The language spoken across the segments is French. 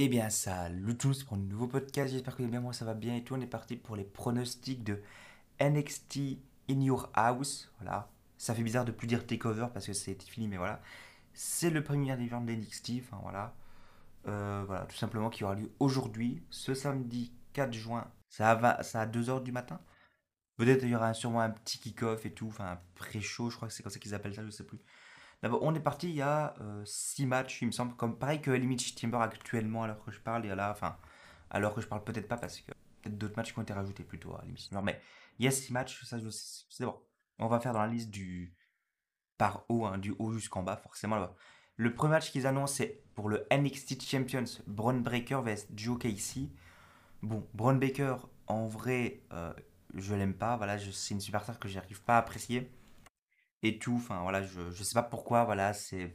Eh bien, salut tous pour un nouveau podcast. J'espère que bien, moi ça va bien et tout. On est parti pour les pronostics de NXT in Your House. Voilà. Ça fait bizarre de plus dire takeover parce que c'est fini, mais voilà. C'est le premier de NXT. Enfin voilà. Euh, voilà, tout simplement qui aura lieu aujourd'hui, ce samedi 4 juin. Ça va, ça à 2h du matin. Peut-être il y aura sûrement un petit kick-off et tout, enfin un pré-show, je crois que c'est comme ça qu'ils appellent ça, je sais plus. D'abord, on est parti il y a 6 euh, matchs, il me semble, comme pareil que Elimination Timber actuellement, alors que je parle, et là, enfin, alors que je parle peut-être pas parce que peut-être d'autres matchs ont été rajoutés plutôt à Elimination Timber. Mais il y a 6 matchs, ça je c'est bon. On va faire dans la liste du par haut, hein, du haut jusqu'en bas, forcément. Le premier match qu'ils annoncent, c'est pour le NXT Champions, Braun Breaker vs Joe Casey. Bon, Braun Baker, en vrai, euh, je l'aime pas. Voilà, c'est une superstar que j'arrive pas à apprécier et tout. Enfin, voilà, je, je sais pas pourquoi, voilà, c'est.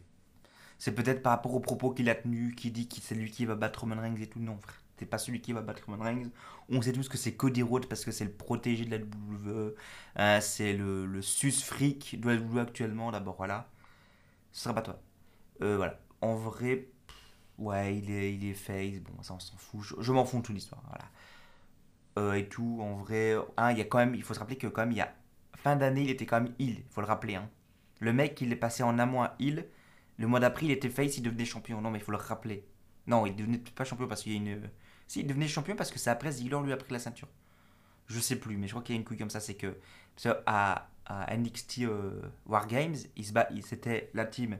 C'est peut-être par rapport aux propos qu'il a tenus, qui dit que c'est lui qui va battre Roman Reigns et tout. Non, frère, c'est pas celui qui va battre Roman Reigns. On sait tous que c'est Cody Rhodes parce que c'est le protégé de la WWE. Hein, c'est le, le sus freak de la WWE actuellement, d'abord, voilà. Ce sera pas toi. Euh, voilà. En vrai, ouais, il est, il est face. Bon, ça, on s'en fout. Je, m'en fous de toute l'histoire, voilà. Euh, et tout, en vrai. Hein, il y a quand même, il faut se rappeler que quand même, il y a fin d'année, il était quand même il faut le rappeler. Hein. Le mec, il est passé en amont à il. Le mois d'après, il était face, il devenait champion. Non, mais il faut le rappeler. Non, il devenait pas champion parce qu'il y a une. Si, il devenait champion parce que c'est après Ziggler lui a pris la ceinture. Je sais plus, mais je crois qu'il y a une couille comme ça. C'est que, à, à NXT euh, War Games, il se bat, c'était la team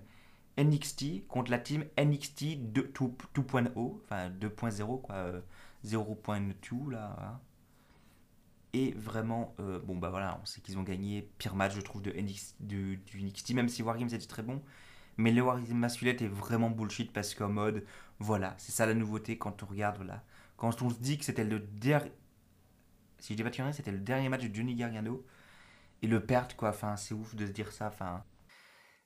NXT contre la team NXT 2.0, enfin 2.0 quoi, 0.2 euh, là. Hein. Et vraiment, euh, bon bah voilà, on sait qu'ils ont gagné. Pire match, je trouve, de, NXT, du NXT, même si Wargames était très bon. Mais le Wargames masculin est vraiment bullshit parce qu'en mode, voilà, c'est ça la nouveauté quand on regarde, voilà. Quand on se dit que c'était le dernier. Si je pas c'était le dernier match de Johnny Gargano. Et le perdre, quoi. Enfin, c'est ouf de se dire ça.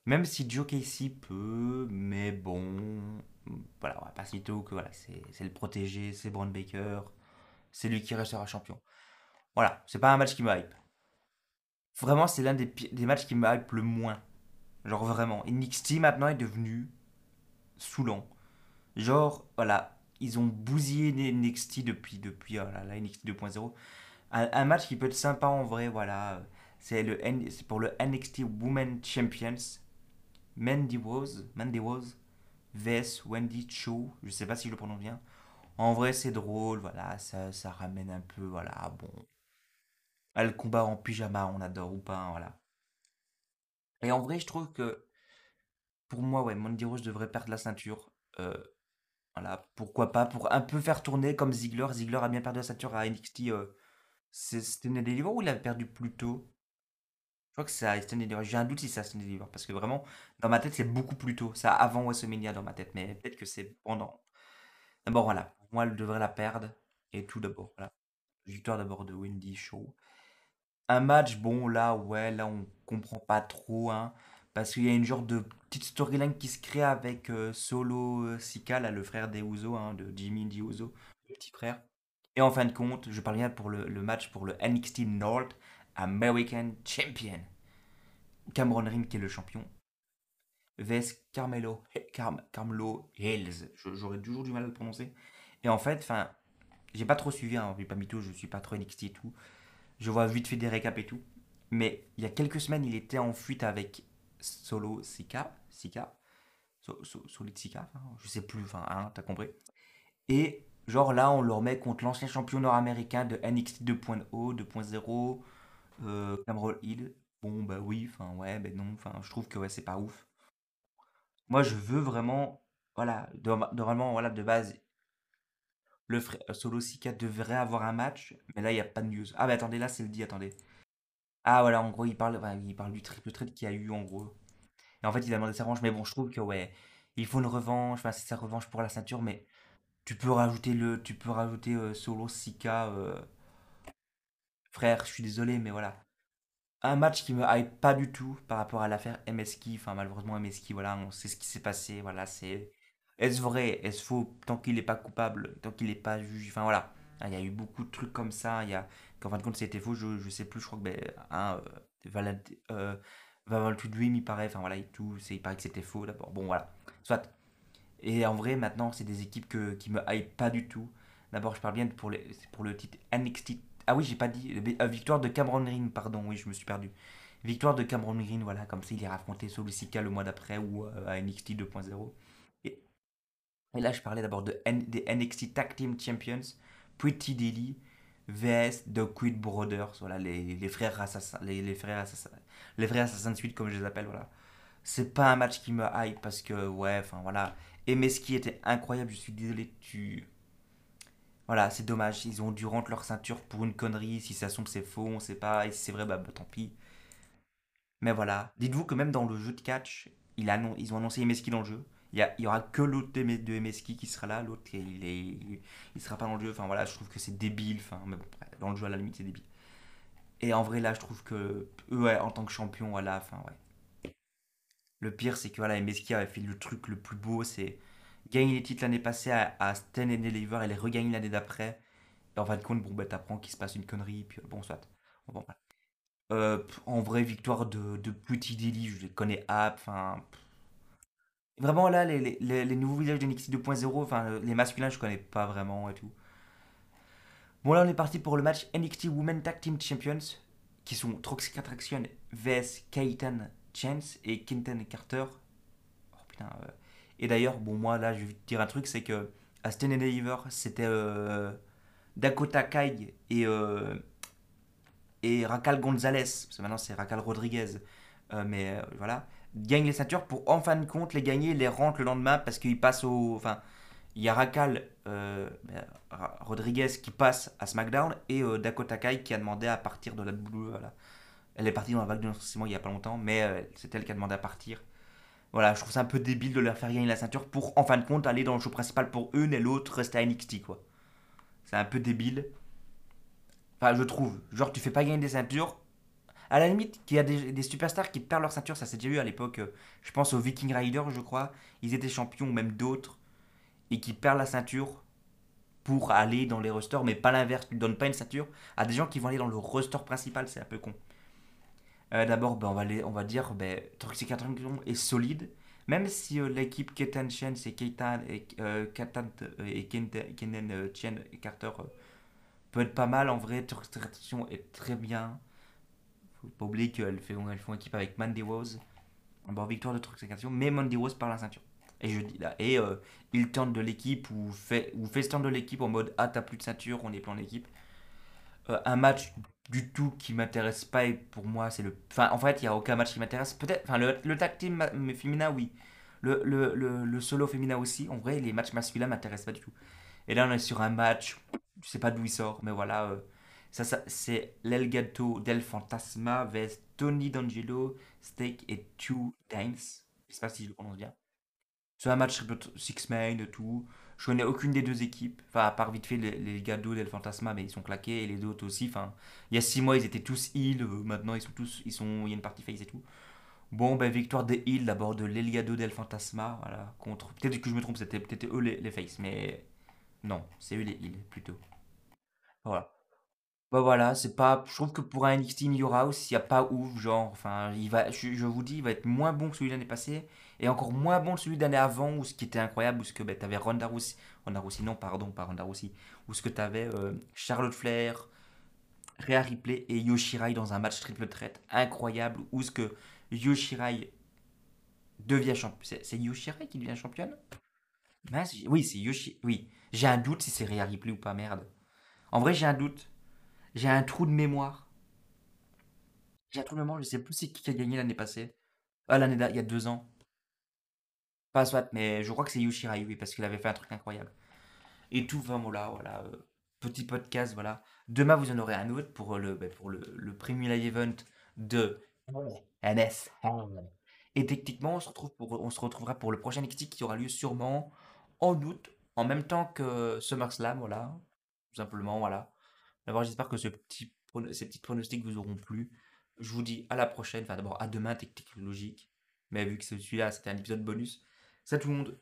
Même si Joe Casey peut, mais bon. Voilà, on va pas citer que voilà, c'est le protégé, c'est Braun Baker. C'est lui qui restera champion. Voilà, c'est pas un match qui me hype. Vraiment, c'est l'un des, des, matchs qui me hype le moins. Genre vraiment. NXT maintenant est devenu saoulant. Genre, voilà, ils ont bousillé NXT depuis, depuis oh la NXT 2.0. Un, match qui peut être sympa en vrai, voilà. C'est pour le NXT Women Champions. Mandy Rose, Mandy Rose vs Wendy Cho. Je sais pas si je le prononce bien. En vrai, c'est drôle, voilà, ça, ça ramène un peu, voilà, bon, ah, le combat en pyjama, on adore ou pas, hein, voilà. Et en vrai, je trouve que pour moi, ouais, Mandy Rose devrait perdre la ceinture. Euh, voilà, pourquoi pas pour un peu faire tourner comme Ziggler. Ziggler a bien perdu la ceinture à NXT. Euh, c'était Deliver ou il avait perdu plus tôt? Je crois que c'est à Deliver. J'ai un doute si c'est à Deliver parce que vraiment, dans ma tête, c'est beaucoup plus tôt. C'est avant WrestleMania dans ma tête, mais peut-être que c'est pendant. D'abord, voilà, pour moi, elle devrait la perdre. Et tout d'abord, voilà. Victoire d'abord de Wendy Show. Un match, bon, là, ouais, là, on comprend pas trop, hein, parce qu'il y a une genre de petite storyline qui se crée avec euh, Solo euh, Sika, là, le frère des hein, de Jimmy Di le petit frère. Et en fin de compte, je parle bien pour le, match pour le NXT North American Champion. Cameron Ring qui est le champion. vs Carmelo, Carmelo Hills. J'aurais toujours du mal à le prononcer. Et en fait, enfin, j'ai pas trop suivi, hein, pas mytho, je suis pas trop NXT et tout. Je vois vite fait des récaps et tout. Mais il y a quelques semaines, il était en fuite avec Solo Sika. Sika. So, Sika. je sais plus, enfin, hein, t'as compris. Et genre là, on le remet contre l'ancien champion nord-américain de NXT 2.0, 2.0, euh, Cameron Hill. Bon, bah oui, enfin, ouais, ben non, enfin, je trouve que ouais, c'est pas ouf. Moi, je veux vraiment, voilà, normalement, voilà, de base, le euh, Solo Sika devrait avoir un match, mais là, il n'y a pas de news. Ah, mais attendez, là, c'est le dit, attendez. Ah, voilà, en gros, il parle, parle du triple trade qu'il y a eu, en gros. Et en fait, il a demandé sa revanche, mais bon, je trouve que, ouais, il faut une revanche, enfin, c'est sa revanche pour la ceinture, mais tu peux rajouter le, tu peux rajouter euh, Solo Sika. Euh, frère, je suis désolé, mais voilà. Un match qui me hype pas du tout par rapport à l'affaire MSK, enfin, malheureusement, MSK, voilà, on sait ce qui s'est passé, voilà, c'est est-ce vrai Est-ce faux Tant qu'il n'est pas coupable, tant qu'il n'est pas jugé. Enfin voilà. Ah, il y a eu beaucoup de trucs comme ça. Il y a, qu'en fin de compte, c'était faux. Je, ne sais plus. Je crois que ben, hein, euh, euh, il paraît. Enfin voilà, tout. Il paraît que c'était faux d'abord. Bon voilà. Soit. Et en vrai, maintenant, c'est des équipes que, qui me hype pas du tout. D'abord, je parle bien pour, pour le titre NXT. Ah oui, j'ai pas dit. euh, victoire de Cameron Green, pardon, oui, je me suis perdu. Victoire de Cameron Green, voilà, comme ça, il ira affronter Sika le mois d'après ou euh, à NXT 2.0. Et, là, je parlais d'abord de des NXT Tag Team Champions, Pretty Daily, vs The Quid Brothers, voilà, les, frères assassins, les, frères assassins, les frères assassins de suite, comme je les appelle, voilà. C'est pas un match qui me hype parce que, ouais, enfin voilà. Et Meski était incroyable, je suis désolé, tu. Voilà, c'est dommage, ils ont dû rendre leur ceinture pour une connerie, si ça sombre c'est faux, on sait pas, et si c'est vrai, bah, bah, tant pis. Mais voilà, dites-vous que même dans le jeu de catch, il annon- ils ont annoncé Meski dans le jeu. Il y, a- il y aura que l'autre de Meski qui sera là, l'autre il est, il sera pas dans le jeu. Enfin voilà, je trouve que c'est débile. Enfin, dans le jeu à la limite c'est débile. Et en vrai là, je trouve que ouais, en tant que champion, voilà, enfin ouais. Le pire c'est que voilà, Meski avait fait le truc le plus beau, c'est gagner les titres l'année passée à, à Sten et Deliver et les regagner l'année d'après. Et en fin de compte, bon bah t'apprends qu'il se passe une connerie, puis bon soit. Euh, en vrai, victoire de, Petit je les connais enfin. Vraiment là, les, nouveaux visages de NXT 2.0, enfin euh, les masculins, je connais pas vraiment et tout. Bon là, on est parti pour le match NXT Women Tag Team Champions, qui sont Toxic Attraction vs Kaitan Chance et Quinten Carter. Oh putain. euh. Et d'ailleurs, bon moi là, je vais te dire un truc, c'est que à and Deliver, c'était euh, Dakota Kai et, euh, et Gonzalez, parce que maintenant c'est Raquel Rodriguez, mais voilà, gagnent les ceintures pour en fin de compte les gagner les rentrent le lendemain parce qu'ils passent au. Enfin, il y a Raquel euh, Rodriguez qui passe à SmackDown et euh, Dakota Kai qui a demandé à partir de la. Elle est partie dans la vague de licenciement il y a pas longtemps, mais euh, c'est elle qui a demandé à partir. Voilà, je trouve ça un peu débile de leur faire gagner la ceinture pour en fin de compte aller dans le show principal pour une et l'autre rester à NXT quoi. C'est un peu débile. Enfin, je trouve. Genre, tu fais pas gagner des ceintures. À la limite, qu'il y a des, superstars qui perdent leur ceinture, ça s'est déjà eu à l'époque. euh, Je pense aux Viking Riders, je crois. Ils étaient champions, ou même d'autres, et qui perdent la ceinture pour aller dans les rosters, mais pas l'inverse. Tu ne donnes pas une ceinture à des gens qui vont aller dans le roster principal, c'est un peu con. Euh, D'abord, ben, on, va on va dire ben, est solide. Même si euh, l'équipe Ketan Chen, c'est Keitan et euh, et Kenen Chen et Carter peut être pas mal. En vrai, Toxic Attraction est très bien. Faut pas oublier qu'elles font, elles équipe avec Mandy Rose. Bon, victoire de Attraction, mais Mandy Rose par la ceinture. Et je dis là, et euh, il tente de l'équipe ou fait, ou fait stand de l'équipe en mode Ah, t'as plus de ceinture, on est plus en équipe. Euh, un match du tout qui m'intéresse pas et pour moi c'est le enfin en fait il y a aucun match qui m'intéresse peut-être enfin le, le tag team féminin oui le, le, le, le solo féminin aussi en vrai les matchs masculins m'intéressent pas du tout et là on est sur un match je sais pas d'où il sort mais voilà euh, ça, ça c'est l'Elgato del Fantasma vs Tony D'Angelo Steak et Two Times je sais pas si je le prononce bien c'est un match six man et tout. Je connais aucune des deux équipes. Enfin, à part vite fait les, les Fantasma, mais ils sont claqués. Et les autres aussi. Enfin, il y a six mois, ils étaient tous heal. euh, Maintenant, ils sont tous. Ils sont, il y a une partie face et tout. Bon, ben, victoire des heals d'abord de l'Eliado del Fantasma. Voilà. Contre. Peut-être que je me trompe, c'était peut-être eux les, les face. Mais non, c'est eux les heals plutôt. Voilà. Bah voilà, c'est pas. Je trouve que pour un NXT House, il n'y a pas ouf, genre. Enfin, il va, je, vous dis, il va être moins bon que celui de l'année passée. Et encore moins bon que celui de l'année avant, où ce qui était incroyable, où ce que bah, t'avais Ronda Rousey. Ronda Rousey, non, pardon, pas Ronda Rousey. Où ce que t'avais euh, Charlotte Flair, Rhea Ripley et Yoshirai dans un match triple threat incroyable. Où ce que Yoshirai devient champion. C'est Yoshirai qui devient championne? Oui, c'est Yoshi. Oui, j'ai un doute si c'est Rhea Ripley ou pas, merde. En vrai, j'ai un doute. J'ai un trou de mémoire. J'ai un trou de mémoire, je sais plus c'est qui a gagné l'année passée. Ah, l'année il y a deux ans. Pas soit, mais je crois que c'est Yoshirai, oui, parce qu'il avait fait un truc incroyable. Et tout, vraiment là, voilà. euh, petit podcast, voilà. Demain, vous en aurez un autre pour euh, le, ben, pour le, le Premier Live Event de NS. Et techniquement, on se, retrouve pour, on se retrouvera pour le prochain NXT qui aura lieu sûrement en août, en même temps que SummerSlam, voilà. Tout simplement, voilà. D'abord, j'espère que ce petit, ces petits pronostics vous auront plu. Je vous dis à la prochaine, enfin d'abord à demain, technique logique. Mais vu que celui-là, c'était un épisode bonus, à tout le monde.